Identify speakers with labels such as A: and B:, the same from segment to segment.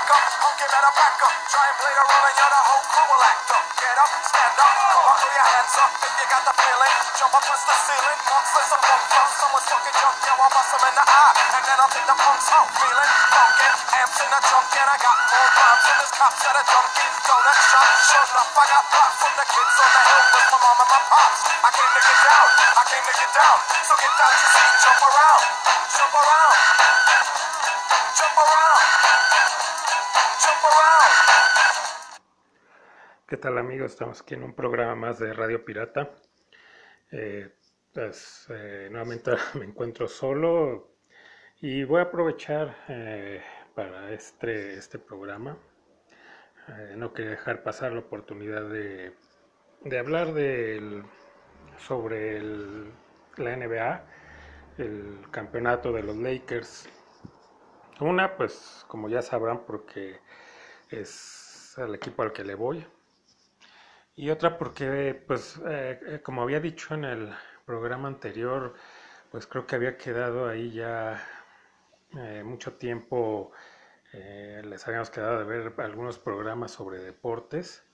A: slack up, honky better back up. Try and play the role and you're the whole crew will act up. Get up, stand up, come on, throw your hands up if you got the feeling. Jump up, twist the ceiling, monsters of funk from someone's fucking jump, yo, I'll bust them in the eye. And then I'll take the punks out, feeling funky. Amps in the trunk and I got more rhymes than this cops at a junkie. Donut shop, sure enough, I got pop from the kids on the hill with my mom and my pops. I came to get down, I came to get down. So get down seat and jump around, jump around,
B: ¿Qué tal amigos? Estamos aquí en un programa más de Radio Pirata. Eh, pues eh, nuevamente me encuentro solo y voy a aprovechar eh, para este, este programa. No quería dejar pasar la oportunidad de, de hablar del, sobre la NBA, el campeonato de los Lakers. Una, pues como ya sabrán, porque es el equipo al que le voy. Y otra porque, pues, eh, eh, como había dicho en el programa anterior, pues creo que había quedado ahí ya eh, mucho tiempo, les habíamos quedado de ver algunos programas sobre deportes.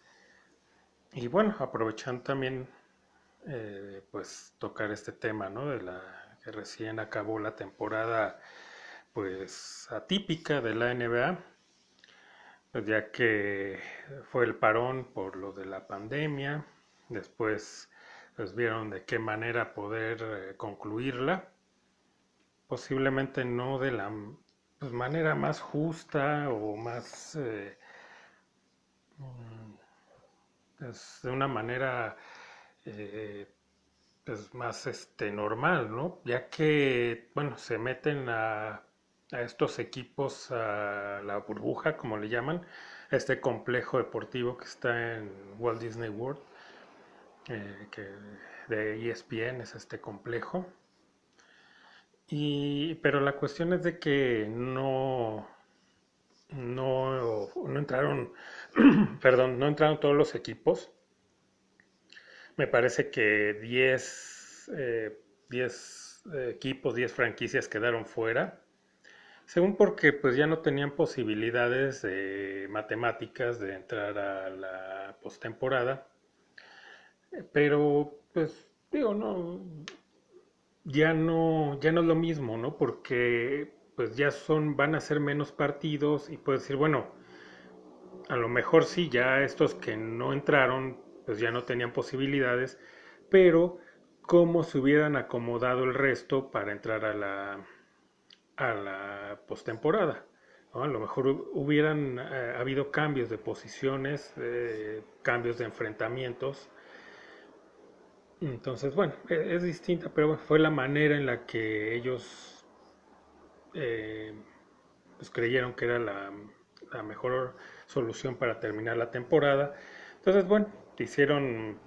B: Y bueno, aprovechando también, pues, tocar este tema, ¿no? De la que recién acabó la temporada, pues, atípica de la NBA ya que fue el parón por lo de la pandemia, después pues vieron de qué manera poder eh, concluirla, posiblemente no de la pues, manera más justa o más eh, mm, pues, de una manera eh, pues más este normal, ¿no? Ya que bueno se meten a a estos equipos, a la burbuja, como le llaman, este complejo deportivo que está en Walt Disney World, eh, que de ESPN es este complejo. Y, pero la cuestión es de que no, no, no entraron, perdón, no entraron todos los equipos. Me parece que 10 eh, 10 equipos, 10 franquicias quedaron fuera. Según porque pues ya no tenían posibilidades de matemáticas de entrar a la postemporada. Eh, Pero pues digo, no ya no ya no es lo mismo, ¿no? Porque pues ya son van a ser menos partidos y puedes decir, bueno, a lo mejor sí ya estos que no entraron pues ya no tenían posibilidades, pero cómo se hubieran acomodado el resto para entrar a la a la postemporada. A lo mejor hu- hubieran eh, habido cambios de posiciones, eh, cambios de enfrentamientos. Entonces, bueno, e- es, distinta, pero bueno, fue la manera en la que ellos eh, pues creyeron que era la, la mejor solución para terminar la temporada. Entonces, bueno, hicieron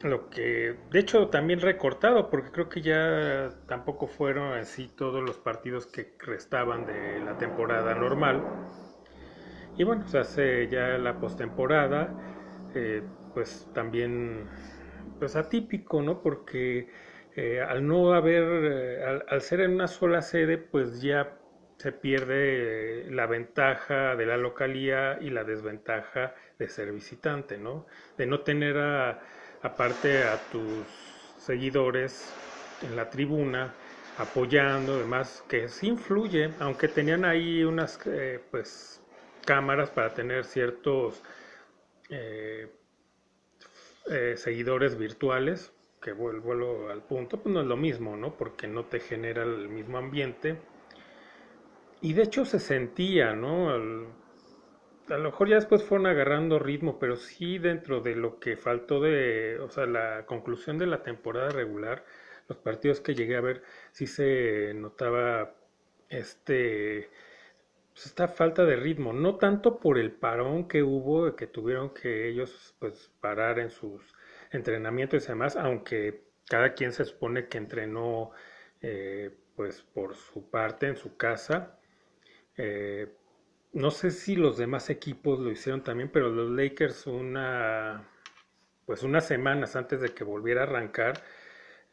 B: lo que, de hecho, también recortado, porque creo que ya tampoco fueron así todos los partidos que restaban de la temporada normal. Y bueno, se hace ya la postemporada, eh, pues también, pues atípico, ¿no? Porque eh, al no haber, eh, al, al ser en una sola sede, pues ya se pierde la ventaja de la localía y la desventaja de ser visitante, ¿no? De no tener a, aparte a tus seguidores en la tribuna apoyando, además que sí influye, aunque tenían ahí unas eh, pues cámaras para tener ciertos eh, eh, seguidores virtuales, que vuel- vuelvo al punto, pues no es lo mismo, ¿no? Porque no te genera el mismo ambiente. Y de hecho se sentía, ¿no? A lo mejor ya después fueron agarrando ritmo, pero sí dentro de lo que faltó de, o sea, la conclusión de la temporada regular, los partidos que llegué a ver, sí se notaba este, pues esta falta de ritmo, no tanto por el parón que hubo, que tuvieron que ellos pues parar en sus entrenamientos y demás, aunque cada quien se supone que entrenó eh, pues por su parte en su casa. Eh, no sé si los demás equipos lo hicieron también, pero los Lakers una pues unas semanas antes de que volviera a arrancar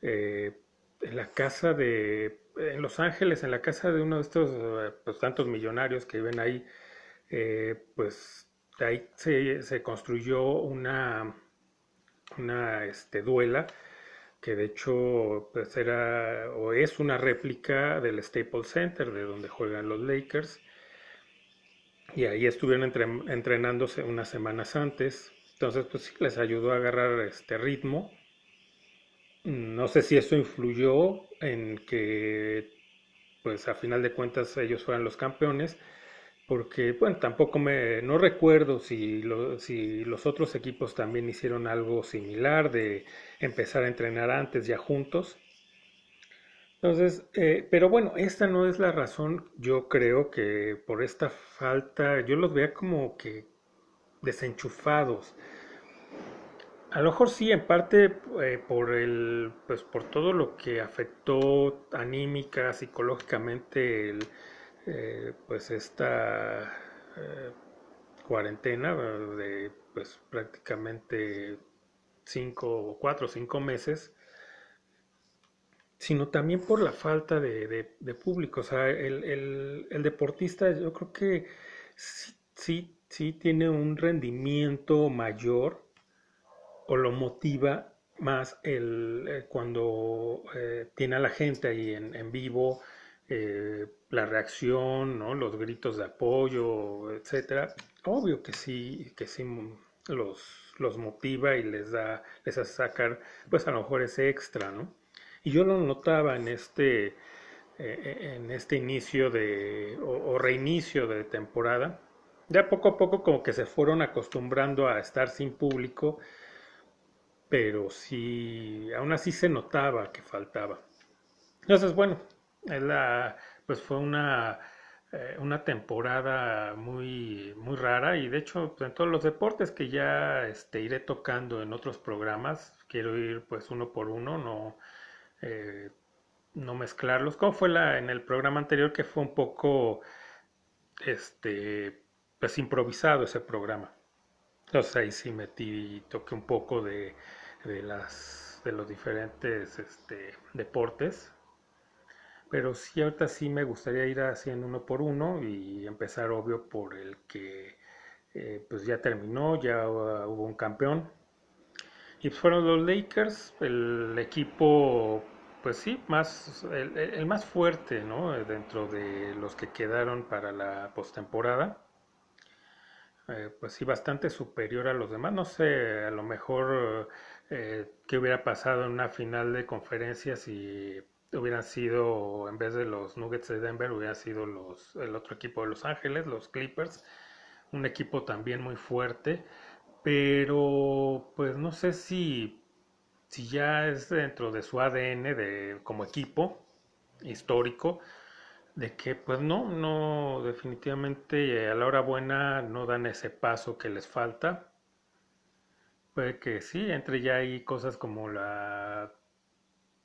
B: eh, en la casa de, en Los Ángeles, en la casa de uno de estos eh, pues, tantos millonarios que viven ahí, eh, pues ahí se, se, construyó una, una este, duela que de hecho pues era o es una réplica del Staples Center de donde juegan los Lakers y ahí estuvieron entrenándose unas semanas antes entonces pues sí les ayudó a agarrar este ritmo no sé si eso influyó en que pues a final de cuentas ellos fueran los campeones porque bueno, tampoco me, no recuerdo si, si los otros equipos también hicieron algo similar de empezar a entrenar antes ya juntos. Entonces, eh, pero bueno, esta no es la razón, yo creo que por esta falta, yo los veía como que desenchufados. A lo mejor sí, en parte eh, por el, pues por todo lo que afectó anímica, psicológicamente el, eh, pues esta eh, cuarentena de pues prácticamente cinco, cuatro o cinco meses, sino también por la falta de, público. O sea, el, deportista yo creo que sí, sí, sí tiene un rendimiento mayor o lo motiva más el, eh, cuando tiene a la gente ahí en, en vivo, eh, la reacción, ¿no? los gritos de apoyo, etcétera, obvio que sí, que sí los, los motiva y les da, les hace sacar, pues a lo mejor ese extra, ¿no? Y yo lo notaba en este, eh, eh, en este inicio de, o, reinicio de temporada, ya poco a poco como que se fueron acostumbrando a estar sin público, pero sí, aún así se notaba que faltaba. Entonces, bueno, la, pues fue una, eh, una temporada muy, muy rara y de hecho pues, en todos los deportes que ya este, iré tocando en otros programas, quiero ir pues uno por uno, no, eh, no mezclarlos, como fue la, en el programa anterior que fue un poco este, pues improvisado ese programa. Entonces ahí sí metí, toqué un poco de, de, las, de los diferentes este, deportes pero sí, ahorita sí me gustaría ir haciendo uno por uno y empezar, obvio, por el que eh, pues ya terminó, ya hubo un campeón. Y fueron los Lakers, el equipo, pues sí, más, el, más fuerte, ¿no? Dentro de los que quedaron para la postemporada. Eh, pues sí, bastante superior a los demás. No sé, a lo mejor eh, qué hubiera pasado en una final de conferencias y hubieran sido, en vez de los Nuggets de Denver, hubiera sido los, el otro equipo de Los Ángeles, los Clippers, un equipo también muy fuerte, pero pues no sé si, si ya es dentro de su ADN de, como equipo histórico, de que pues no, no, definitivamente a la hora buena no dan ese paso que les falta. Puede que sí, entre ya hay cosas como la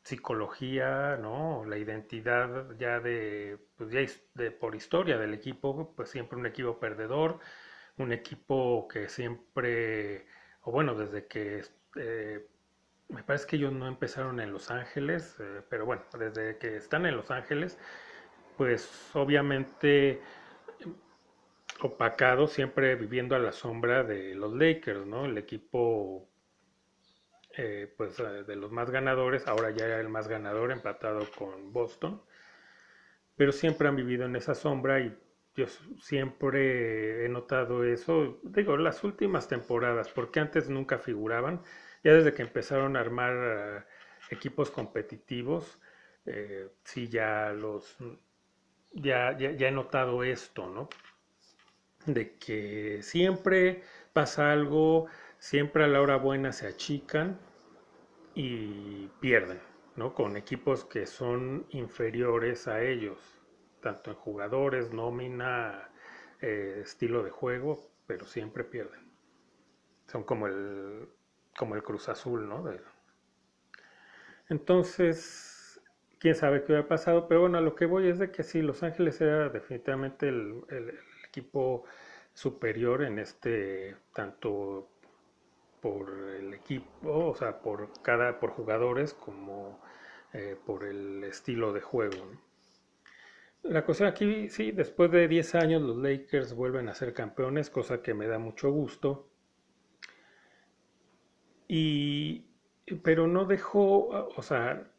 B: psicología, ¿no? La identidad ya de, pues ya de, por historia del equipo, pues siempre un equipo perdedor, un equipo que siempre, o bueno, desde que, eh, me parece que ellos no empezaron en Los Ángeles, eh, pero bueno, desde que están en Los Ángeles, pues obviamente opacado, siempre viviendo a la sombra de los Lakers, ¿no? El equipo eh, pues eh, de los más ganadores, ahora ya era el más ganador empatado con Boston, pero siempre han vivido en esa sombra y yo siempre he notado eso, digo, las últimas temporadas, porque antes nunca figuraban, ya desde que empezaron a armar eh, equipos competitivos, sí ya los, ya, ya, ya he notado esto, ¿no? De que siempre pasa algo, siempre a la hora buena se achican y pierden, ¿no? Con equipos que son inferiores a ellos, tanto en jugadores, nómina, eh, estilo de juego, pero siempre pierden. Son como el, como el Cruz Azul, ¿no? Entonces, quién sabe qué hubiera pasado, pero bueno, a lo que voy es de que sí, Los Ángeles era definitivamente el, equipo superior en este, tanto por el equipo, o sea, por cada, por jugadores como eh, por el estilo de juego. La cuestión aquí, sí, después de 10 años los Lakers vuelven a ser campeones, cosa que me da mucho gusto. Y, pero no dejó, o sea,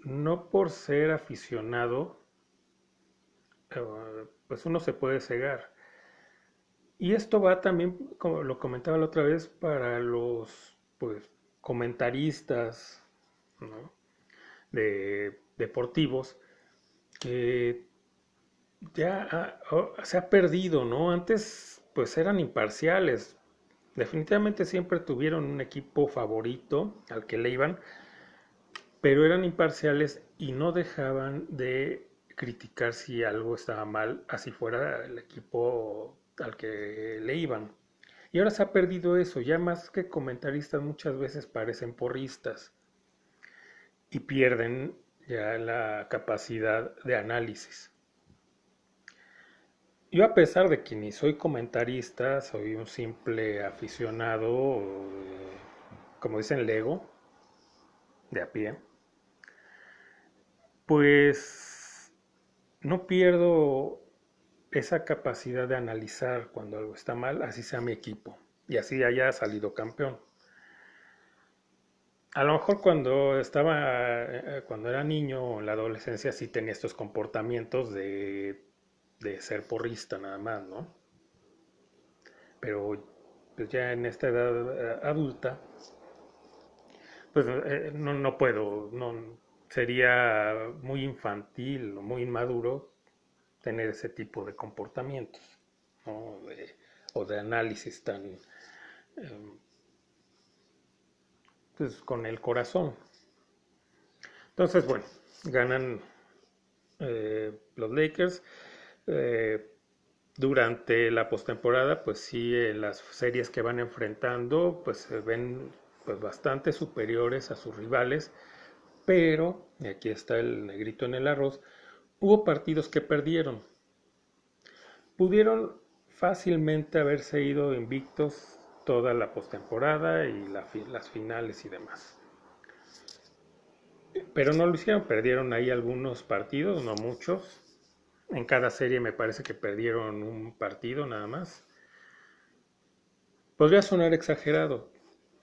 B: no por ser aficionado, eh, pues uno se puede cegar. Y esto va también, como lo comentaba la otra vez, para los pues, comentaristas de deportivos que ya se ha perdido, ¿no? Antes pues eran imparciales. Definitivamente siempre tuvieron un equipo favorito al que le iban, pero eran imparciales y no dejaban de criticar si algo estaba mal, así fuera el equipo al que le iban. Y ahora se ha perdido eso, ya más que comentaristas muchas veces parecen porristas y pierden ya la capacidad de análisis. Yo a pesar de que ni soy comentarista, soy un simple aficionado, eh, como dicen Lego, de a pie, pues no pierdo esa capacidad de analizar cuando algo está mal, así sea mi equipo y así haya salido campeón. A lo mejor cuando estaba, eh, cuando era niño en la adolescencia sí tenía estos comportamientos de, de ser porrista nada más, ¿no? Pero pues ya en esta edad eh, adulta, pues eh, no, no puedo, no, sería muy infantil o muy inmaduro tener ese tipo de comportamientos o de análisis tan em, pues, con el corazón. Entonces, bueno, ganan eh, los Lakers. Eh, durante la postemporada, pues sí, en las series que van enfrentando, pues se ven pues, bastante superiores a sus rivales, pero, y aquí está el negrito en el arroz, Hubo partidos que perdieron. Pudieron fácilmente haberse ido invictos toda la postemporada y las finales y demás. Pero no lo hicieron, perdieron ahí algunos partidos, no muchos. En cada serie me parece que perdieron un partido nada más. Podría sonar exagerado,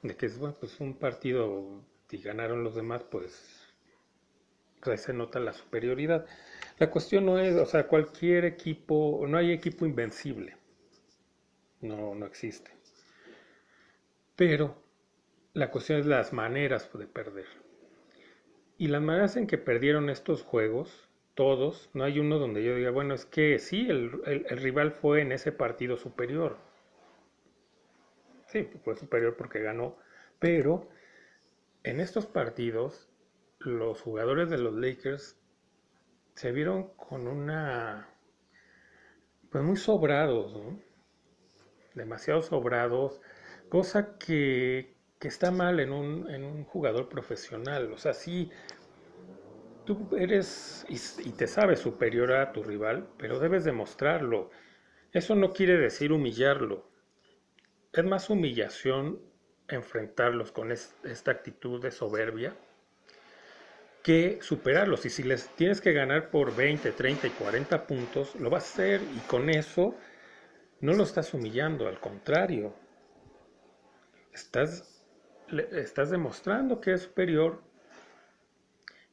B: de que es bueno, pues un partido y ganaron los demás, pues, pues ahí se nota la superioridad. La cuestión no es, o sea, cualquier equipo, no hay equipo invencible. No, no existe. Pero la cuestión es las maneras de perder. Y las maneras en que perdieron estos juegos, todos, no hay uno donde yo diga, bueno, es que sí, el, el rival fue en ese partido superior. Sí, fue superior porque ganó. Pero en estos partidos, los jugadores de los Lakers se vieron con una, pues muy sobrados, ¿no? demasiado sobrados, cosa que, que está mal en un, en un, jugador profesional. O sea, sí, tú eres y, te sabes superior a tu rival, pero debes demostrarlo. Eso no quiere decir humillarlo. Es más humillación enfrentarlos con es, esta actitud de soberbia que superarlos. Y si les tienes que ganar por 20, 30 y 40 puntos, lo vas a hacer y con eso no lo estás humillando, al contrario. Estás, estás demostrando que es superior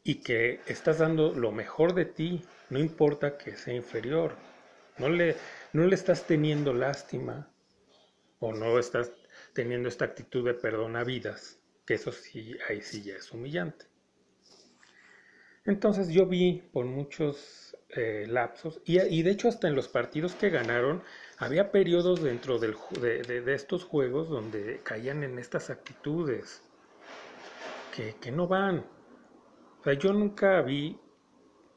B: y que estás dando lo mejor de ti, no importa que sea inferior. No le, no le estás teniendo lástima o no estás teniendo esta actitud de perdona vidas, que eso sí, ahí sí ya es humillante. Entonces yo vi por muchos eh, lapsos, y, de hecho hasta en los partidos que ganaron, había periodos dentro del, de, estos juegos donde caían en estas actitudes que, no van. O sea, yo nunca vi,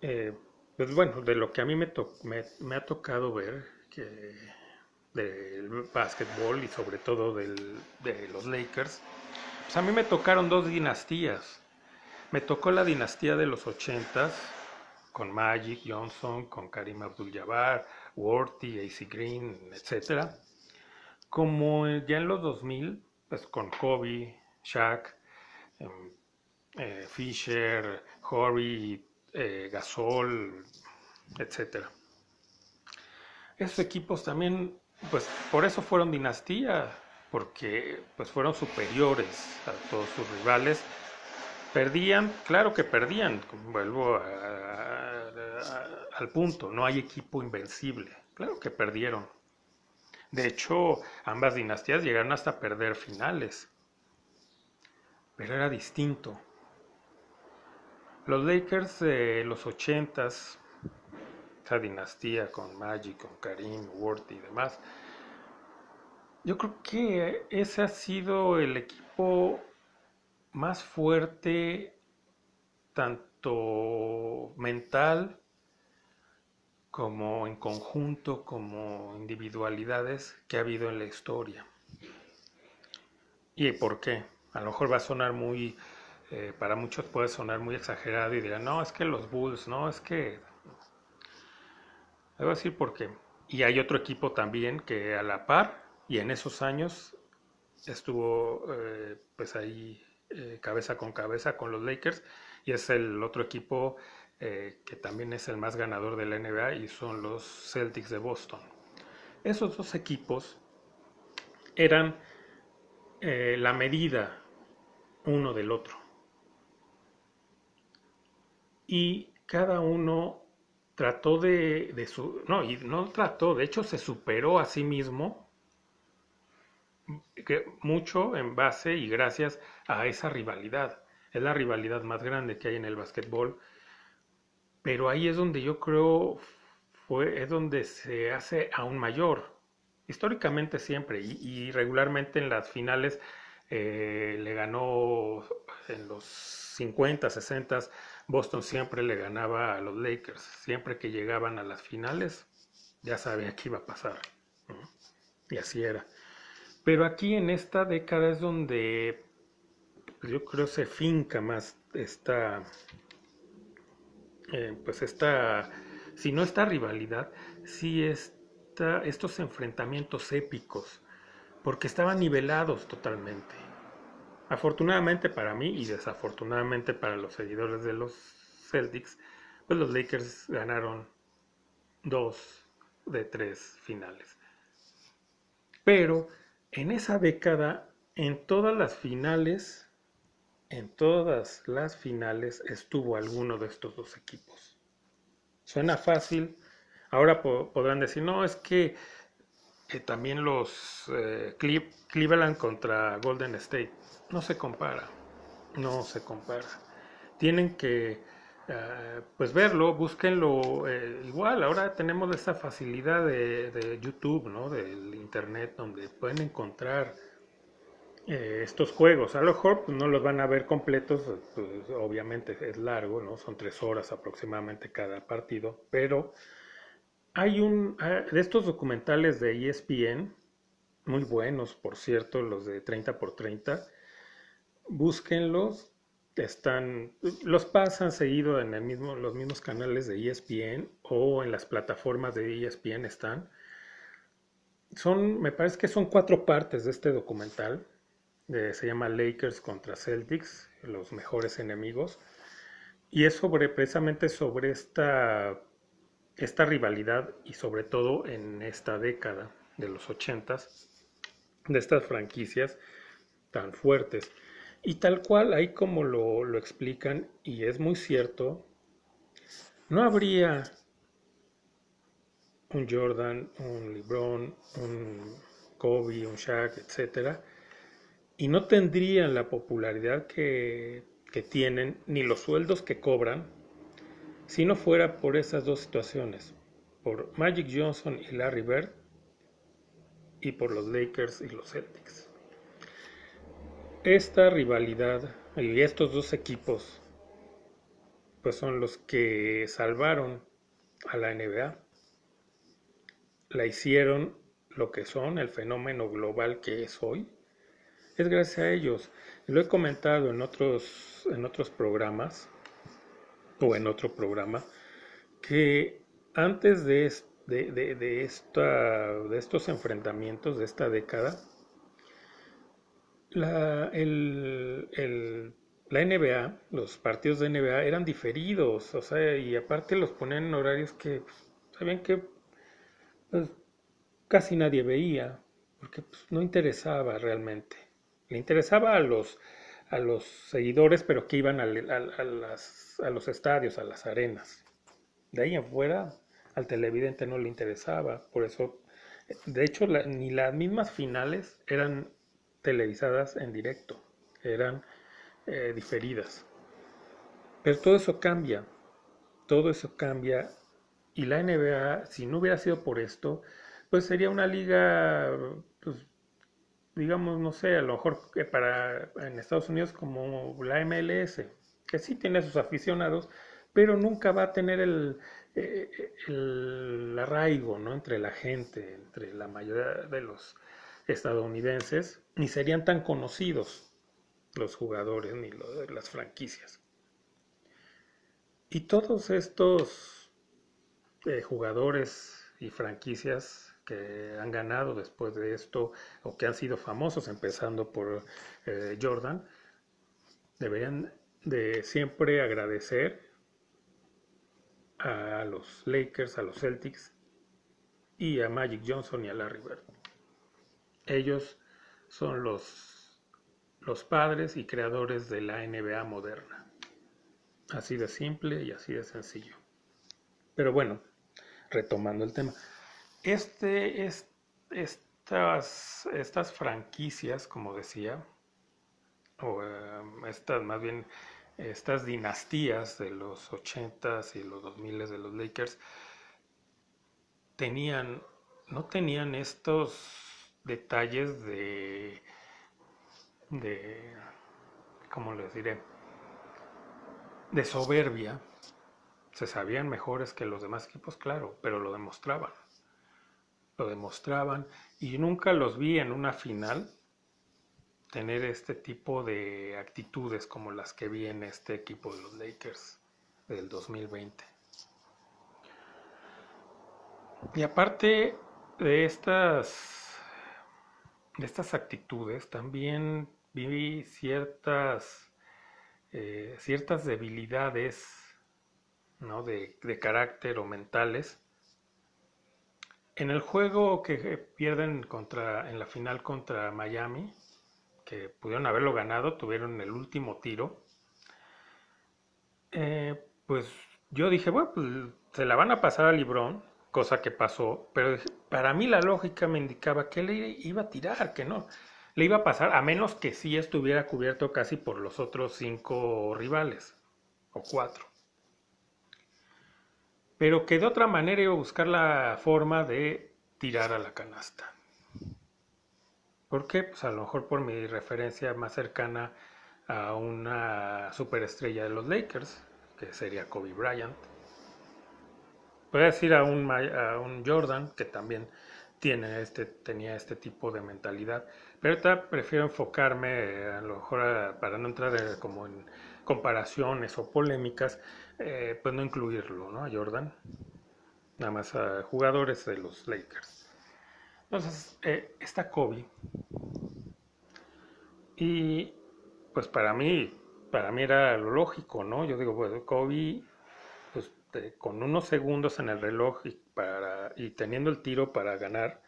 B: eh, pues bueno, de lo que a mí me, me, ha tocado ver, que del básquetbol y sobre todo del, de los Lakers, pues a mí me tocaron dos dinastías me tocó la dinastía de los ochentas con Magic Johnson, con Karim Abdul-Jabbar, Worthy, AC Green, etc. Como ya en los 2000, pues con Kobe, Shaq, em, eh, Fisher, Horry, eh, Gasol, etcétera. Esos equipos también, pues por eso fueron dinastía, porque pues fueron superiores a todos sus rivales. Perdían, claro que perdían, vuelvo al punto, no hay equipo invencible, claro que perdieron. De hecho, ambas dinastías llegaron hasta perder finales, pero era distinto. Los Lakers de los 80s, esa dinastía con Magic, con Karim, Ward y demás, yo creo que ese ha sido el equipo más fuerte, tanto mental como en conjunto, como individualidades que ha habido en la historia. ¿Y por qué? A lo mejor va a sonar muy, eh, para muchos puede sonar muy exagerado y dirán, no, es que los Bulls, no, es que... Debo decir por qué. Y hay otro equipo también que a la par y en esos años estuvo eh, pues ahí eh, cabeza con cabeza con los Lakers y es el otro equipo que también es el más ganador de la NBA y son los Celtics de Boston. Esos dos equipos eran la medida uno del otro y cada uno trató de, su no y no trató de hecho se superó a sí mismo que mucho en base y gracias a esa rivalidad. Es la rivalidad más grande que hay en el básquetbol. Pero ahí es donde yo creo fue, es donde se hace aún mayor. Históricamente siempre y, regularmente en las finales eh, le ganó en los 50, 60, Boston siempre le ganaba a los Lakers. Siempre que llegaban a las finales, ya sabía que iba a pasar. Y así era. Pero aquí en esta década es donde pues, yo creo se finca más esta, eh, pues esta, si no esta rivalidad, si esta, estos enfrentamientos épicos, porque estaban nivelados totalmente. Afortunadamente para mí y desafortunadamente para los seguidores de los Celtics, pues los Lakers ganaron dos de tres finales. Pero en esa década, en todas las finales, en todas las finales estuvo alguno de estos dos equipos. Suena fácil. Ahora podrán decir, no, es que también los eh, Cleveland contra Golden State. No se compara. No se compara. Tienen que eh, pues verlo, búsquenlo eh, igual. Ahora tenemos esa facilidad de, YouTube, ¿no? Del internet, donde pueden encontrar estos juegos. A lo mejor pues, no los van a ver completos, pues, obviamente es largo, ¿no? Son tres horas aproximadamente cada partido, pero hay un de estos documentales de ESPN, muy buenos, por cierto, los de 30 por 30, búsquenlos están, los pasan seguido en el mismo, los mismos canales de ESPN o en las plataformas de ESPN están. Son, me parece que son cuatro partes de este documental. se llama Lakers contra Celtics, los mejores enemigos. Y es sobre, precisamente sobre esta, esta rivalidad y sobre todo en esta década de los ochentas, de estas franquicias tan fuertes. Y tal cual, ahí como lo, lo explican, y es muy cierto, no habría un Jordan, un LeBron, un Kobe, un Shaq, etc. Y no tendrían la popularidad que, que, tienen, ni los sueldos que cobran, si no fuera por esas dos situaciones, por Magic Johnson y Larry Bird, y por los Lakers y los Celtics. Esta rivalidad y estos dos equipos pues son los que salvaron a la NBA. La hicieron lo que son, el fenómeno global que es hoy. Es gracias a ellos. Lo he comentado en otros, en otros programas, o en otro programa, que antes de, esta, de estos enfrentamientos de esta década, la, la NBA, los partidos de NBA eran diferidos, o sea, y aparte los ponían en horarios que pues, sabían que pues, casi nadie veía, porque pues, no interesaba realmente. Le interesaba a los, a los seguidores, pero que iban a, los estadios, a las arenas. De ahí afuera, al televidente no le interesaba, por eso, de hecho, ni las mismas finales eran televisadas en directo, eran eh, diferidas. Pero todo eso cambia, todo eso cambia y la NBA, si no hubiera sido por esto, pues sería una liga, pues, digamos, no sé, a lo mejor para en Estados Unidos como la MLS, que sí tiene sus aficionados, pero nunca va a tener el, eh, el arraigo ¿no? entre la gente, entre la mayoría de los estadounidenses, ni serían tan conocidos los jugadores ni las franquicias. Y todos estos eh, jugadores y franquicias que han ganado después de esto o que han sido famosos, empezando por eh, Jordan, deberían de siempre agradecer a los Lakers, a los Celtics y a Magic Johnson y a Larry Bird. Ellos son los los padres y creadores de la NBA moderna. Así de simple y así de sencillo. Pero bueno, retomando el tema. Este, es, estas, estas franquicias, como decía, o em, estas más bien estas dinastías de los 80s y los 2000 de los Lakers, tenían, no tenían estos detalles de de, ¿cómo les diré? De soberbia. Se sabían mejores que los demás equipos, claro, pero lo demostraban. Lo demostraban y nunca los vi en una final tener este tipo de actitudes como las que vi en este equipo de los Lakers del 2020. Y aparte de estas, de estas actitudes, también vi ciertas, eh, ciertas debilidades ¿no? de, de, carácter o mentales. En el juego que pierden contra, en la final contra Miami, que pudieron haberlo ganado, tuvieron el último tiro, eh, pues yo dije, bueno, pues se la van a pasar a Librón, cosa que pasó, pero para mí la lógica me indicaba que él iba a tirar, que no le iba a pasar a menos que sí estuviera cubierto casi por los otros cinco rivales o cuatro. Pero que de otra manera iba a buscar la forma de tirar a la canasta. ¿Por qué? Pues a lo mejor por mi referencia más cercana a una superestrella de los Lakers, que sería Kobe Bryant. Puede decir a un, a un Jordan, que también tiene este, tenía este tipo de mentalidad. Pero ahorita prefiero enfocarme, a lo mejor para no entrar como en comparaciones o polémicas, eh, pues no incluirlo, ¿no? A Jordan, nada más a jugadores de los Lakers. Entonces, eh, está Kobe. Y pues para mí, para mí era lo lógico, ¿no? Yo digo, pues Kobe, pues con unos segundos en el reloj para, y teniendo el tiro para ganar,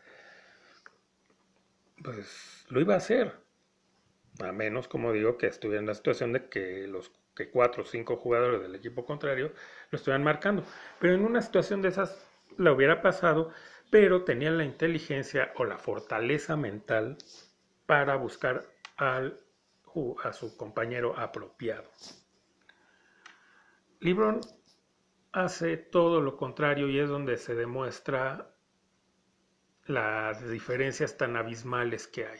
B: pues lo iba a hacer. A menos, como digo, que estuviera en la situación de que los que cuatro o cinco jugadores del equipo contrario lo estuvieran marcando. Pero en una situación de esas la hubiera pasado, pero tenían la inteligencia o la fortaleza mental para buscar al, a su compañero apropiado. Libron hace todo lo contrario y es donde se demuestra las diferencias tan abismales que hay.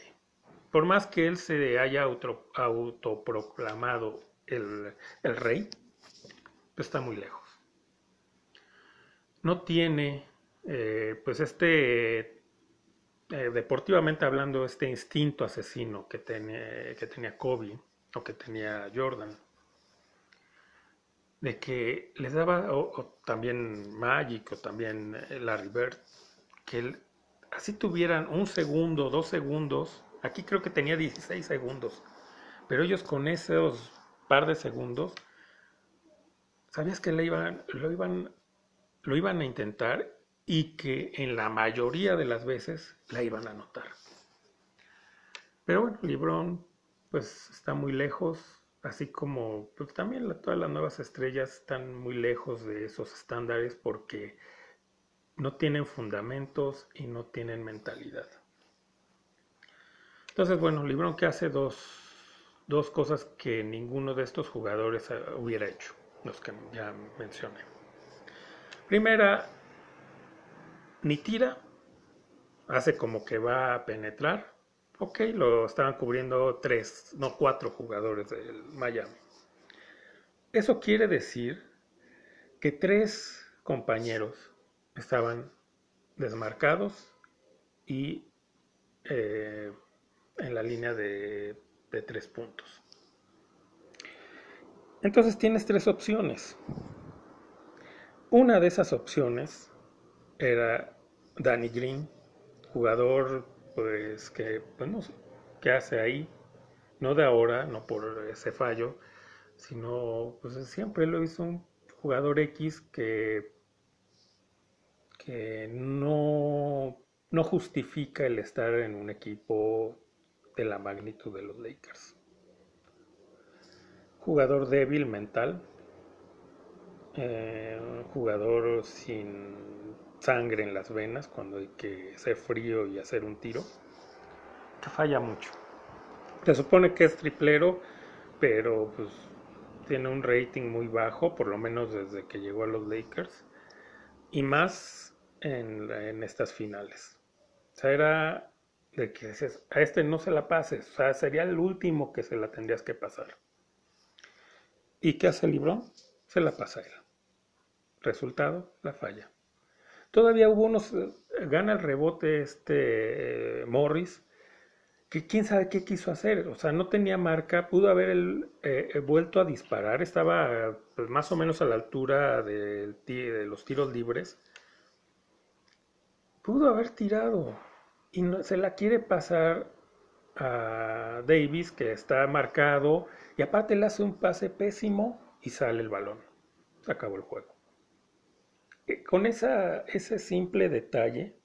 B: Por más que él se haya autoproclamado el, rey, está muy lejos. No tiene, eh, pues este, eh, deportivamente hablando, este instinto asesino que, que tenía Kobe o que tenía Jordan, de que les daba, o, también Magic o también eh, Larry Bird, que así tuvieran un segundo, dos segundos, aquí creo que tenía 16 segundos, pero ellos con esos par de segundos, sabías que le iban, lo, iban, lo iban a intentar y que en la mayoría de las veces la iban a anotar. Pero bueno, LeBron pues está muy lejos, así como pues, también todas las nuevas estrellas están muy lejos de esos estándares porque no tienen fundamentos y no tienen mentalidad. Entonces, bueno, LeBron que hace dos, dos cosas que ninguno de estos jugadores eh, hubiera hecho, los que ya mencioné. Primera, ni tira, hace como que va a penetrar. Ok, lo estaban cubriendo tres, no cuatro jugadores del Miami. Eso quiere decir que tres compañeros estaban desmarcados y eh, en la línea de, tres puntos. Entonces tienes tres opciones. Una de esas opciones era Danny Green, jugador pues que pues, que hace ahí, no de ahora, no por ese fallo, sino pues siempre lo hizo un jugador X que que no, no justifica el estar en un equipo de la magnitud de los Lakers. Jugador débil mental, eh, jugador sin sangre en las venas cuando hay que ser frío y hacer un tiro, que falla mucho. Se supone que es triplero, pero pues tiene un rating muy bajo, por lo menos desde que llegó a los Lakers, y más en, estas finales. O sea, era de que a este no se la pases, o sea, sería el último que se la tendrías que pasar. ¿Y qué hace el Librón? Se la pasa él. Resultado, la falla. Todavía hubo unos, eh, gana el rebote este eh, Morris, que quién sabe qué quiso hacer, o sea, no tenía marca, pudo haber eh, vuelto a disparar, estaba pues, más o menos a la altura de los tiros libres, pudo haber tirado y se la quiere pasar a Davis que está marcado y aparte le hace un pase pésimo y sale el balón. Se acabó el juego. Eh, con esa, ese simple detalle,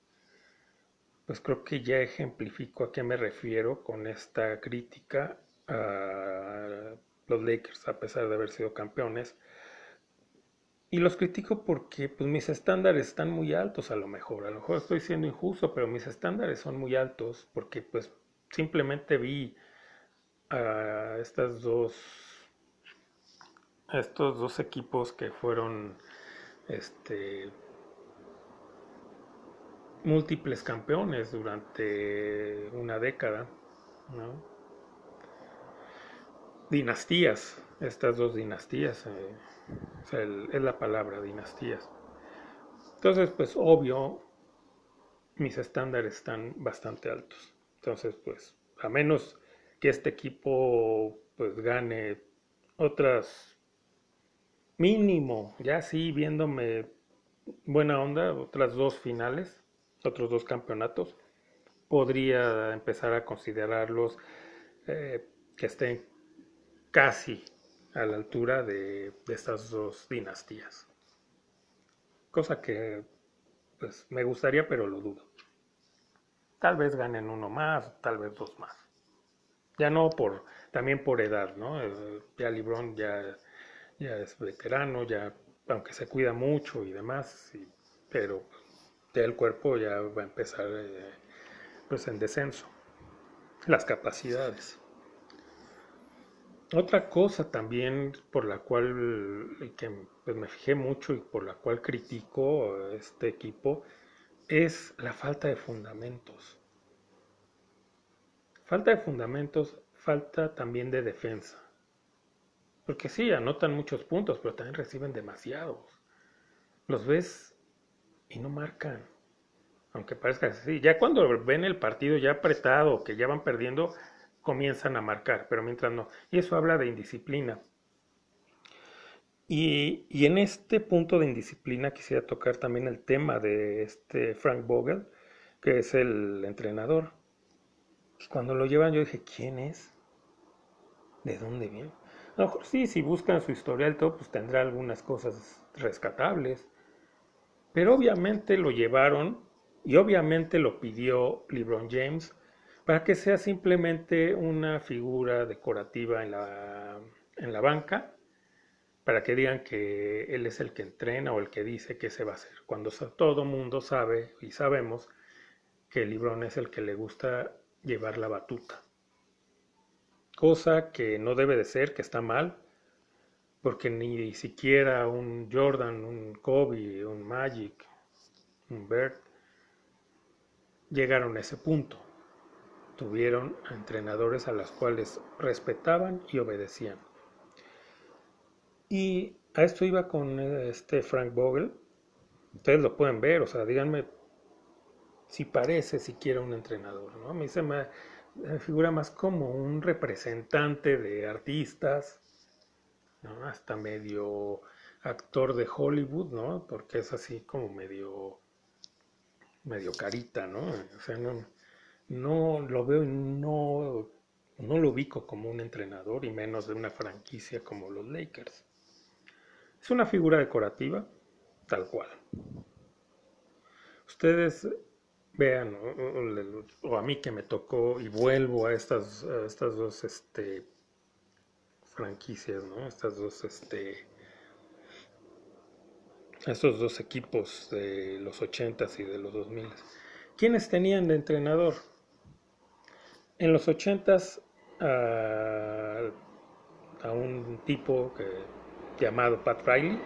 B: pues creo que ya ejemplifico a qué me refiero con esta crítica a los Lakers a pesar de haber sido campeones y los critico porque pues, mis estándares están muy altos a lo mejor. A lo mejor estoy siendo injusto, pero mis estándares son muy altos porque pues simplemente vi a estas dos estos dos equipos que fueron este múltiples campeones durante una década, ¿no? Dinastías, estas dos dinastías. Eh, es la palabra, dinastías. Entonces, pues obvio, mis estándares están bastante altos. Entonces, pues, a menos que este equipo pues gane otras mínimo, ya sí, viéndome buena onda, otras dos finales, otros dos campeonatos, podría empezar a considerarlos eh, que estén casi a la altura de, estas dos dinastías. Cosa que pues me gustaría, pero lo dudo. Tal vez ganen uno más, tal vez dos más. Ya no por, también por edad, ¿no? Eh, ya Libron ya, ya es veterano, ya, aunque se cuida mucho y demás, pero ya el cuerpo ya va a empezar eh, pues en descenso. Las capacidades. Otra cosa también por la cual que pues, me fijé mucho y por la cual critico este equipo es la falta de fundamentos. Falta de fundamentos, falta también de defensa. Porque sí, anotan muchos puntos, pero también reciben demasiados. Los ves y no marcan. Aunque parezca así. Ya cuando ven el partido ya apretado, que ya van perdiendo, comienzan a marcar, pero mientras no. Y eso habla de indisciplina. Y, en este punto de indisciplina quisiera tocar también el tema de este Frank Vogel, que es el entrenador. Cuando lo llevan yo dije, ¿quién es? ¿De dónde viene? A lo mejor sí, si buscan su historial todo, pues tendrá algunas cosas rescatables. Pero obviamente lo llevaron y obviamente lo pidió LeBron James para que sea simplemente una figura decorativa en la, en la banca, para que digan que él es el que entrena o el que dice que se va a hacer, cuando todo mundo sabe y sabemos que LeBron es el que le gusta llevar la batuta. Cosa que no debe de ser, que está mal, porque ni siquiera un Jordan, un Kobe, un Magic, un Bert llegaron a ese punto. Tuvieron entrenadores a los cuales respetaban y obedecían. Y a esto iba con este Frank Vogel. Ustedes lo pueden ver, o sea, díganme si parece siquiera un entrenador, ¿no? A mí se me, figura más como un representante de artistas, ¿no? Hasta medio actor de Hollywood, ¿no? Porque es así como medio medio carita, ¿no? O sea, no, no lo veo y no, no lo ubico como un entrenador y menos de una franquicia como los Lakers. Es una figura decorativa, tal cual. Ustedes vean, o, a mí que me tocó y vuelvo a estas, estas dos este, franquicias, ¿no? Estas dos este, estos dos equipos de los 80s y de los 2000. ¿Quiénes tenían de entrenador? En los 80s a, un tipo que, llamado Pat Riley.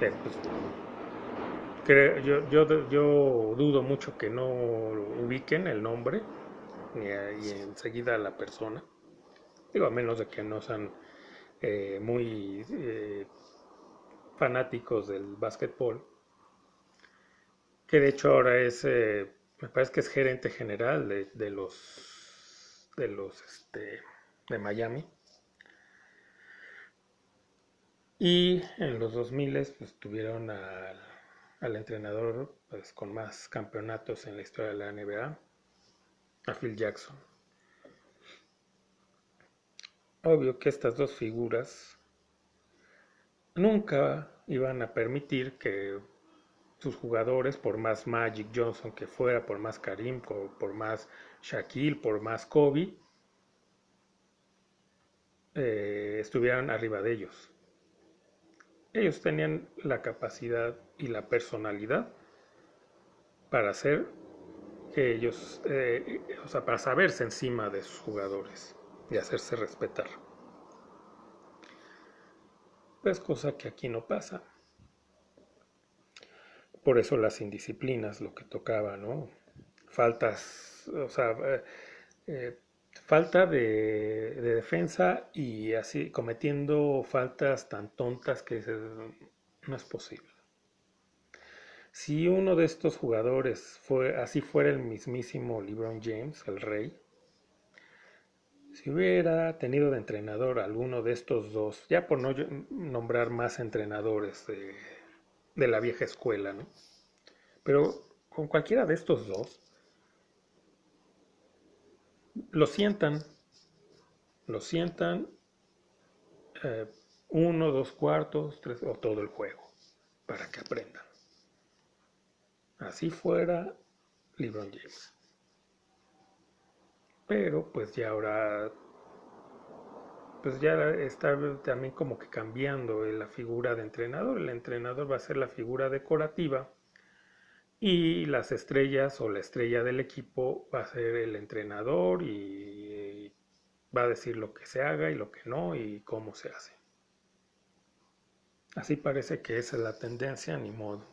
B: Pues, yo, yo, yo, dudo mucho que no ubiquen el nombre y enseguida la persona. Digo, a menos de que no sean eh, muy eh, fanáticos del básquetbol, que de hecho ahora es, eh, me parece que es gerente general de, los, de los, este, de Miami. Y en los 2000 pues tuvieron al, al entrenador pues, con más campeonatos en la historia de la NBA, a Phil Jackson. Obvio que estas dos figuras nunca iban a permitir que sus jugadores, por más Magic Johnson que fuera, por más Karim, por más Shaquille, por más Kobe, eh, estuvieran arriba de ellos. Ellos tenían la capacidad y la personalidad para hacer que ellos, eh, o sea, para saberse encima de sus jugadores y hacerse respetar. Es cosa que aquí no pasa. Por eso las indisciplinas, lo que tocaba, ¿no? Faltas, o sea, eh, eh, falta de, defensa y así cometiendo faltas tan tontas que no es posible. Si uno de estos jugadores fue así fuera el mismísimo LeBron James, el rey, si hubiera tenido de entrenador alguno de estos dos, ya por no nombrar más entrenadores de, la vieja escuela, ¿no? Pero con cualquiera de estos dos, lo sientan, lo sientan eh, uno, dos cuartos, tres o todo el juego, para que aprendan. Así fuera LeBron James pero pues ya ahora pues ya está también como que cambiando la figura de entrenador. El entrenador va a ser la figura decorativa y las estrellas o la estrella del equipo va a ser el entrenador y va a decir lo que se haga y lo que no y cómo se hace. Así parece que esa es la tendencia, ni modo.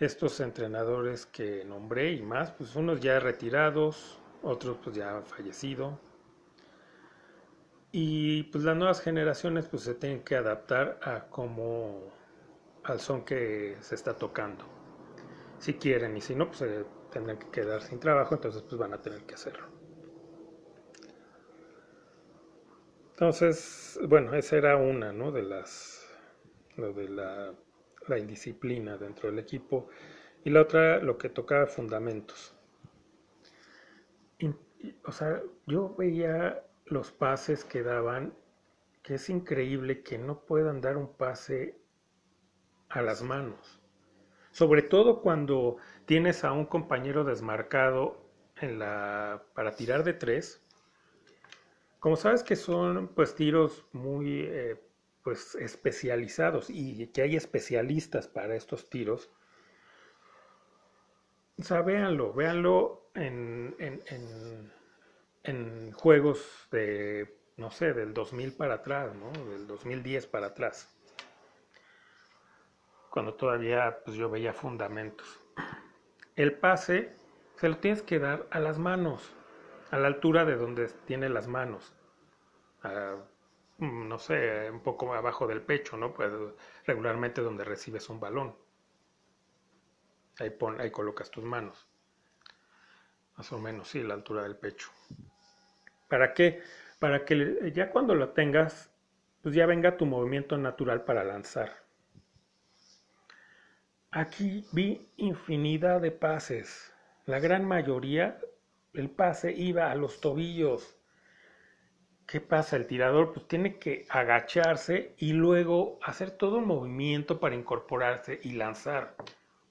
B: Estos entrenadores que nombré y más, pues unos ya retirados, otros pues ya fallecido. Y pues las nuevas generaciones pues se tienen que adaptar a cómo al son que se está tocando. Si quieren y si no pues se tendrán que quedar sin trabajo, entonces pues van a tener que hacerlo. Entonces, bueno, esa era una, ¿no? De las, lo de la, la indisciplina dentro del equipo. Y la otra, lo que tocaba fundamentos o sea, yo veía los pases que daban, que es increíble que no puedan dar un pase a las manos. Sobre todo cuando tienes a un compañero desmarcado en la, para tirar de tres. Como sabes que son pues tiros muy eh, pues especializados y que hay especialistas para estos tiros. O sea, véanlo, véanlo en, juegos de, no sé, del 2000 para atrás, ¿no? Del 2010 para atrás. Cuando todavía pues, yo veía fundamentos. El pase se lo tienes que dar a las manos, a la altura de donde tiene las manos. Mm, no sé, un poco abajo del pecho, ¿no? Pues regularmente donde recibes un balón. Ahí, pon, ahí colocas tus manos. Más o menos, sí, la altura del pecho. ¿Para qué? Para que ya cuando lo tengas, pues ya venga tu movimiento natural para lanzar. Aquí vi infinidad de pases. La gran mayoría, el pase iba a los tobillos. ¿Qué pasa? El tirador pues tiene que agacharse y luego hacer todo un movimiento para incorporarse y lanzar.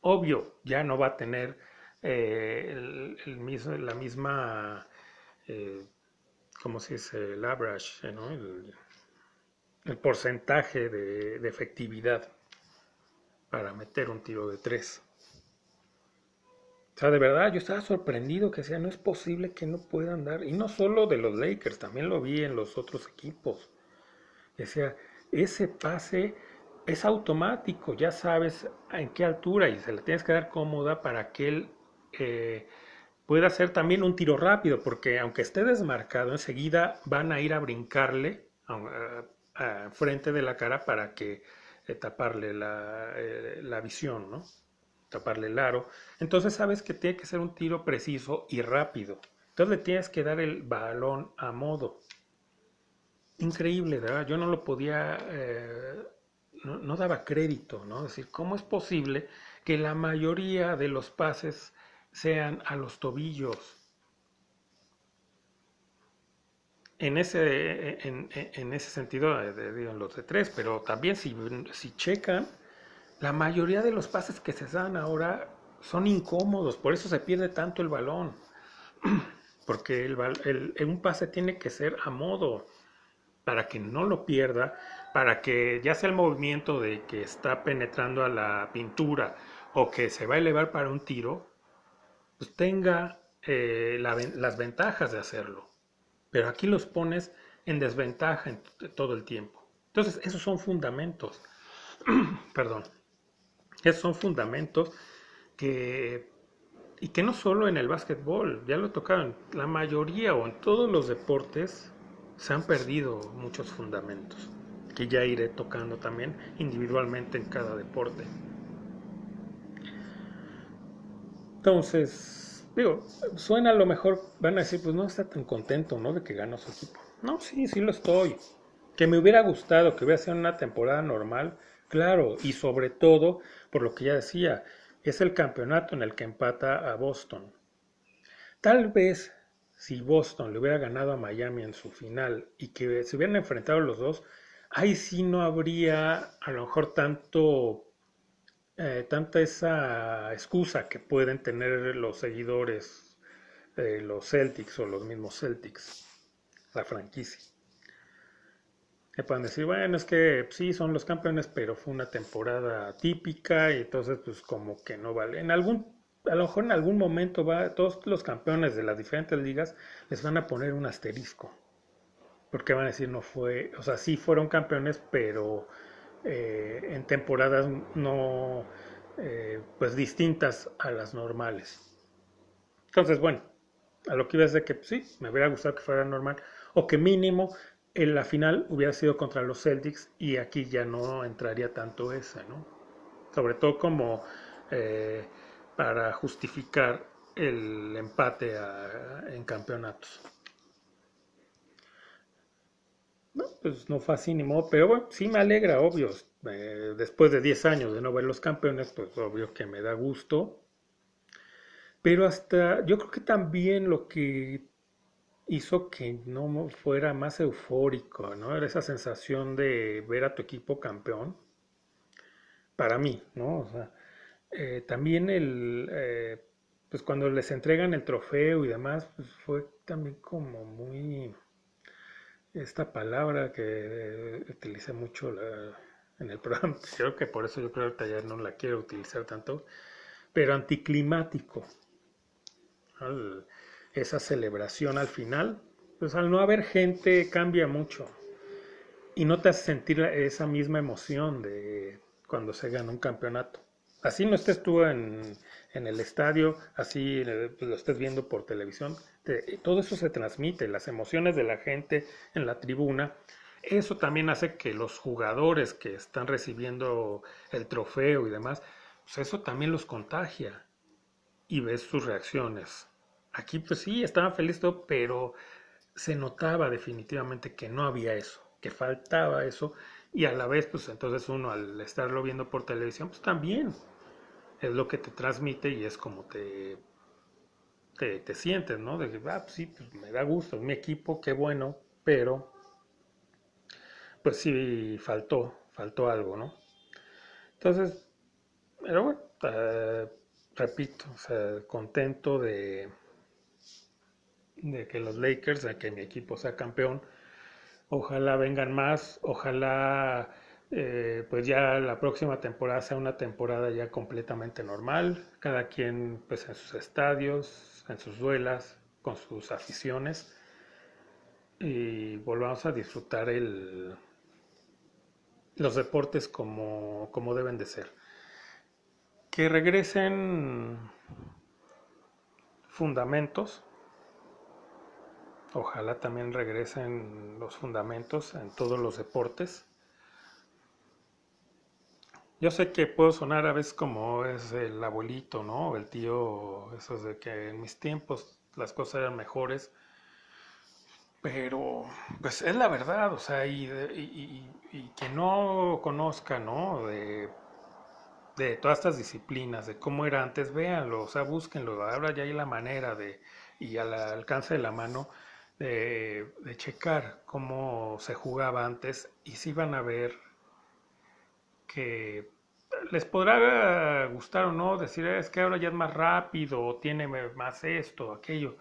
B: Obvio, ya no va a tener eh, el, mismo, la misma, eh, ¿cómo se dice? El average, el, porcentaje de, efectividad para meter un tiro de tres. O sea, de verdad, yo estaba sorprendido que sea, no es posible que no puedan dar, y no solo de los Lakers, también lo vi en los otros equipos. Sea, ese pase es automático, ya sabes en qué altura y se la tienes que dar cómoda para que él eh, pueda hacer también un tiro rápido, porque aunque esté desmarcado, enseguida van a ir a brincarle a, frente de la cara para que eh, taparle la, eh, la visión, ¿no? taparle el aro. Entonces sabes que tiene que ser un tiro preciso y rápido. Entonces le tienes que dar el balón a modo. Increíble, ¿verdad? Yo no lo podía, eh, no, daba crédito, ¿no? Es decir, ¿cómo es posible que la mayoría de los pases sean a los tobillos? En ese, en, ese sentido, digo, los de tres, pero también si, si checan, la mayoría de los pases que se dan ahora son incómodos, por eso se pierde tanto el balón. Porque el, un pase tiene que ser a modo para que no lo pierda, para que ya sea el movimiento de que está penetrando a la pintura o que se va a elevar para un tiro, tenga eh, las ventajas de hacerlo. Pero aquí los pones en desventaja en todo el tiempo. Entonces, esos son fundamentos. Perdón. Esos son fundamentos que, y que no solo en el básquetbol, ya lo tocaron, la mayoría o en todos los deportes se han perdido muchos fundamentos, que ya iré tocando también individualmente en cada deporte. Entonces, digo, suena a lo mejor, van a decir, pues no está tan contento, ¿no? De que gana su equipo. No, sí, sí lo estoy. Que me hubiera gustado que hubiera sido una temporada normal, claro, y sobre todo por lo que ya decía, es el campeonato en el que empata a Boston. Tal vez si Boston le hubiera ganado a Miami en su final y que se hubieran enfrentado los dos, ahí sí no habría a lo mejor tanto eh, tanta esa excusa que pueden tener los seguidores de los Celtics o los mismos Celtics, la franquicia que pueden decir, bueno, es que sí, son los campeones, pero fue una temporada típica y entonces pues como que no vale. En algún, a lo mejor en algún momento va, todos los campeones de las diferentes ligas les van a poner un asterisco. Porque van a decir, no fue, o sea, sí fueron campeones, pero eh, en temporadas no, eh, pues distintas a las normales. Entonces, bueno, a lo que iba es de que pues, sí, me hubiera gustado que fuera normal, o que mínimo en la final hubiera sido contra los Celtics y aquí ya no entraría tanto esa, ¿no? Sobre todo como eh, para justificar el empate en campeonatos. No, pues no fue así ni modo, pero bueno, sí me alegra, obvio. Eh, después de 10 años de no ver los campeones, pues obvio que me da gusto. Pero hasta, yo creo que también lo que hizo que no fuera más eufórico, ¿no? Era esa sensación de ver a tu equipo campeón. Para mí, ¿no? O sea, eh, también el, eh, pues cuando les entregan el trofeo y demás, pues fue también como muy, esta palabra que eh, utilicé mucho en el programa, creo que por eso yo creo que ya no la quiero utilizar tanto, pero anticlimático. esa celebración al final, pues al no haber gente cambia mucho y no te hace sentir esa misma emoción de cuando se gana un campeonato. Así no estés tú en, el estadio, así pues, lo estés viendo por televisión, todo eso se transmite, las emociones de la gente en la tribuna. Eso también hace que los jugadores que están recibiendo el trofeo y demás, pues eso también los contagia y ves sus reacciones. Aquí pues sí, estaban felices pero se notaba definitivamente que no había eso, que faltaba eso y a la vez pues entonces uno al estarlo viendo por televisión pues también es lo que te transmite y es como te, te, sientes, ¿no? De que, ah, pues sí, pues me da gusto, es mi equipo, qué bueno, pero pues sí faltó, faltó algo, ¿no? Entonces, pero bueno, eh, repito, contento de, de que los Lakers, de que mi equipo sea campeón. Ojalá vengan más, ojalá eh, pues ya la próxima temporada sea una temporada ya completamente normal, cada quien pues en sus estadios, en sus duelas, con sus aficiones. Y volvamos a disfrutar el, los deportes como, como deben de ser. Que regresen fundamentos, ojalá también regresen los fundamentos en todos los deportes yo sé que puedo sonar a veces como es el abuelito, ¿no? El tío, eso de que en mis tiempos las cosas eran mejores. Pero, pues es la verdad, o sea, y, y, que no conozca, ¿no? De, de, todas estas disciplinas, de cómo era antes, véanlo, o sea, búsquenlo. Ahora ya hay la manera de, y al alcance de la mano, de, de checar cómo se jugaba antes y si van a ver que les podrá gustar o no decir es que ahora ya es más rápido tiene más esto aquello.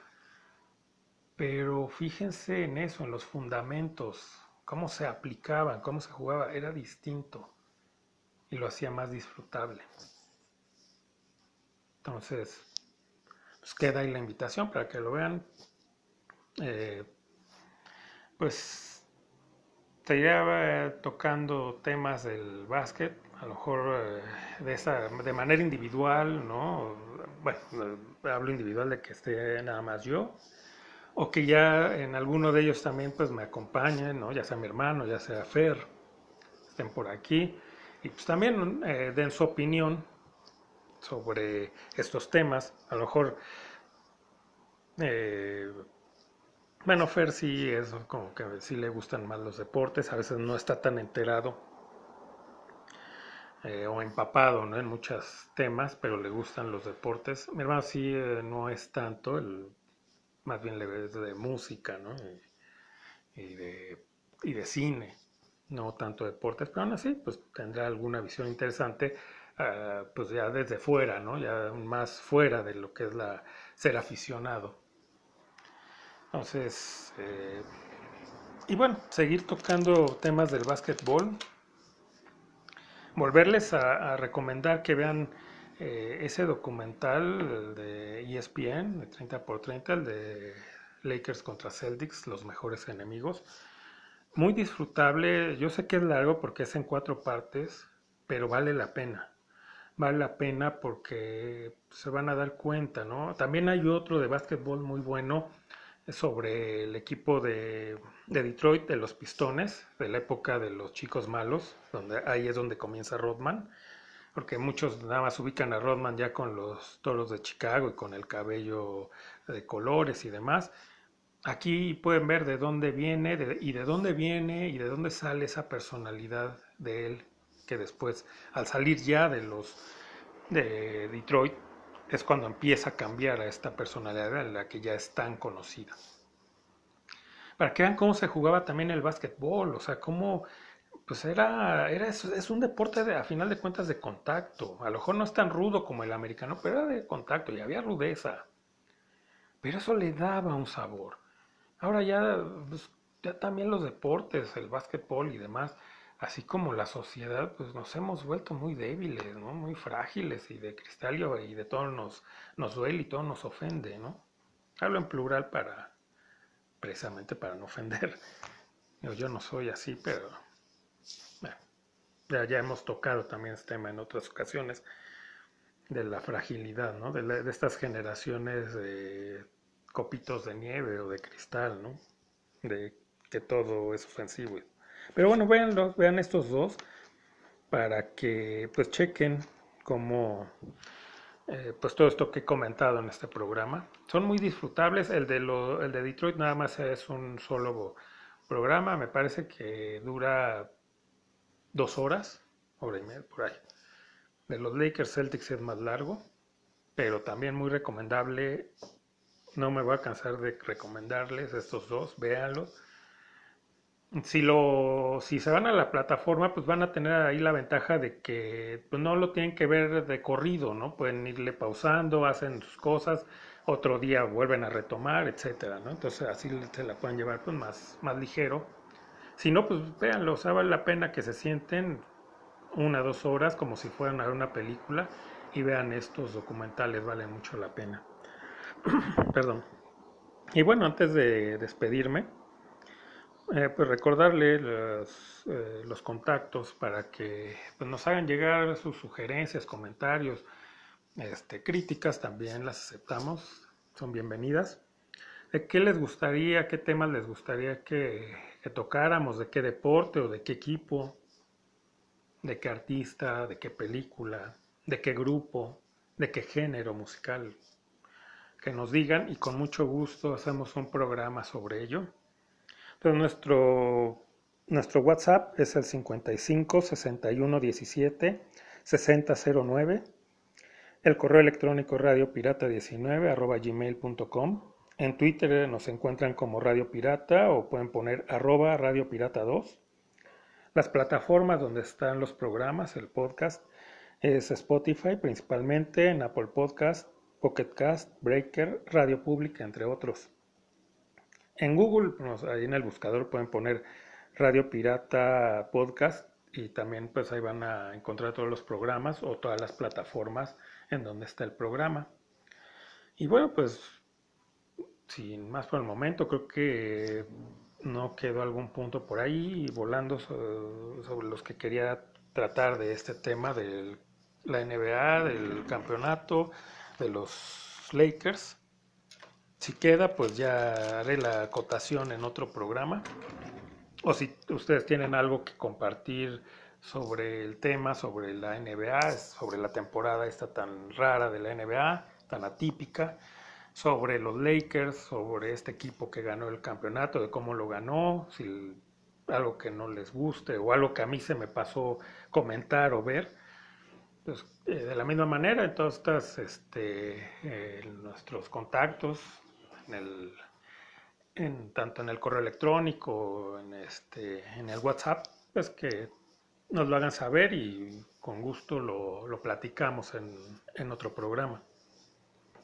B: Pero fíjense en eso, en los fundamentos, cómo se aplicaban, cómo se jugaba, era distinto y lo hacía más disfrutable. Entonces, pues queda ahí la invitación para que lo vean. Eh, pues estaría tocando temas del básquet, a lo mejor eh, de, esa, de manera individual, ¿no? Bueno, hablo individual de que esté nada más yo, o que ya en alguno de ellos también pues me acompañen, ¿no? Ya sea mi hermano, ya sea Fer, estén por aquí, y pues también eh, den su opinión sobre estos temas, a lo mejor... Eh, bueno, Fer sí es como que sí le gustan más los deportes, a veces no está tan enterado eh, o empapado ¿no? en muchos temas, pero le gustan los deportes. Mi hermano sí eh, no es tanto, el, más bien le es de música ¿no? y, de, y de cine, no tanto deportes, pero aún así pues tendrá alguna visión interesante. Ah, pues ya desde fuera, ¿no? Ya más fuera de lo que es la ser aficionado. Entonces, eh, y bueno, seguir tocando temas del básquetbol. Volverles a, recomendar que vean eh, ese documental de ESPN, de 30 por 30, el de Lakers contra Celtics, los mejores enemigos. Muy disfrutable, yo sé que es largo porque es en cuatro partes, pero vale la pena. Vale la pena porque se van a dar cuenta, ¿no? También hay otro de básquetbol muy bueno sobre el equipo de, Detroit, de los Pistones, de la época de los chicos malos, donde ahí es donde comienza Rodman, porque muchos nada más ubican a Rodman ya con los toros de Chicago y con el cabello de colores y demás. Aquí pueden ver de dónde viene y de dónde viene y de dónde sale esa personalidad de él, que después, al salir ya de los de Detroit, es cuando empieza a cambiar a esta personalidad en la que ya es tan conocida. para que vean cómo se jugaba también el básquetbol, o sea, cómo pues era, era es, un deporte de, a final de cuentas de contacto. A lo mejor no es tan rudo como el americano, pero era de contacto y había rudeza. Pero eso le daba un sabor. Ahora ya, pues, ya también los deportes, el básquetbol y demás, así como la sociedad, pues nos hemos vuelto muy débiles, ¿no? Muy frágiles y de cristal y de todo nos, nos duele y todo nos ofende, ¿no? Hablo en plural para, precisamente para no ofender. Yo, no soy así, pero ya, ya, hemos tocado también este tema en otras ocasiones de la fragilidad, ¿no? De, de estas generaciones de copitos de nieve o de cristal, ¿no? De que todo es ofensivo. Pero bueno, vean, estos dos para que pues chequen cómo eh, pues todo esto que he comentado en este programa. Son muy disfrutables. El de, lo, el de Detroit nada más es un solo programa. Me parece que dura dos horas, hora y media, por ahí. De los Lakers Celtics es más largo, pero también muy recomendable. No me voy a cansar de recomendarles estos dos, véanlos si lo si se van a la plataforma pues van a tener ahí la ventaja de que pues, no lo tienen que ver de corrido no pueden irle pausando hacen sus cosas otro día vuelven a retomar etcétera no entonces así se la pueden llevar pues más más ligero. Si no pues véanlo o sea vale la pena que se sienten una dos horas como si fueran a ver una película y vean estos documentales vale mucho la pena. Perdón. Y bueno antes de despedirme eh, pues recordarle los, eh, los, contactos para que pues, nos hagan llegar sus sugerencias, comentarios, este, críticas también las aceptamos, son bienvenidas. ¿De qué les gustaría, qué temas les gustaría que tocáramos, de qué deporte o de qué equipo, de qué artista, de qué película, de qué grupo, de qué género musical? Que nos digan y con mucho gusto hacemos un programa sobre ello nuestro, nuestro WhatsApp es el 55 61 17 60 09. El correo electrónico radiopirata19 arroba gmail.com. En Twitter nos encuentran como Radio Pirata o pueden poner arroba Radio Pirata 2. Las plataformas donde están los programas, el podcast, es Spotify principalmente, en Apple Podcast, Pocket Cast, Breaker, Radio Pública, entre otros. En Google, pues, ahí en el buscador pueden poner Radio Pirata Podcast y también pues ahí van a encontrar todos los programas o todas las plataformas en donde está el programa. Y bueno, pues sin más por el momento, creo que no quedó algún punto por ahí volando sobre los que quería tratar de este tema de la NBA, del campeonato, de los Lakers. Si queda, pues ya haré la acotación en otro programa. O si ustedes tienen algo que compartir sobre el tema, sobre la NBA, sobre la temporada esta tan rara de la NBA, tan atípica, sobre los Lakers, sobre este equipo que ganó el campeonato, de cómo lo ganó, si algo que no les guste o algo que a mí se me pasó comentar o ver, pues eh, de la misma manera, en todos estos, este, eh, nuestros contactos, en tanto en el correo electrónico, en, este, en el WhatsApp, pues que nos lo hagan saber y con gusto lo, lo platicamos en, en otro programa.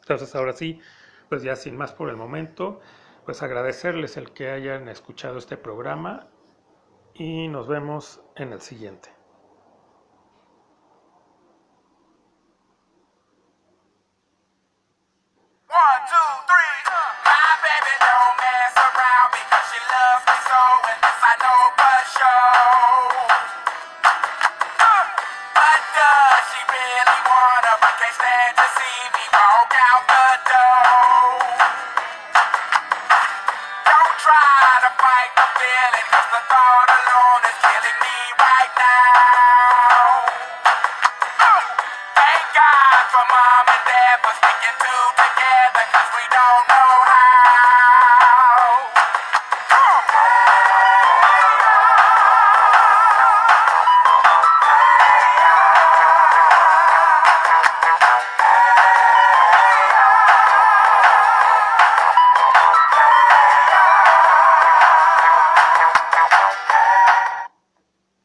B: Entonces ahora sí, pues ya sin más por el momento, pues agradecerles el que hayan escuchado este programa y nos vemos en el siguiente.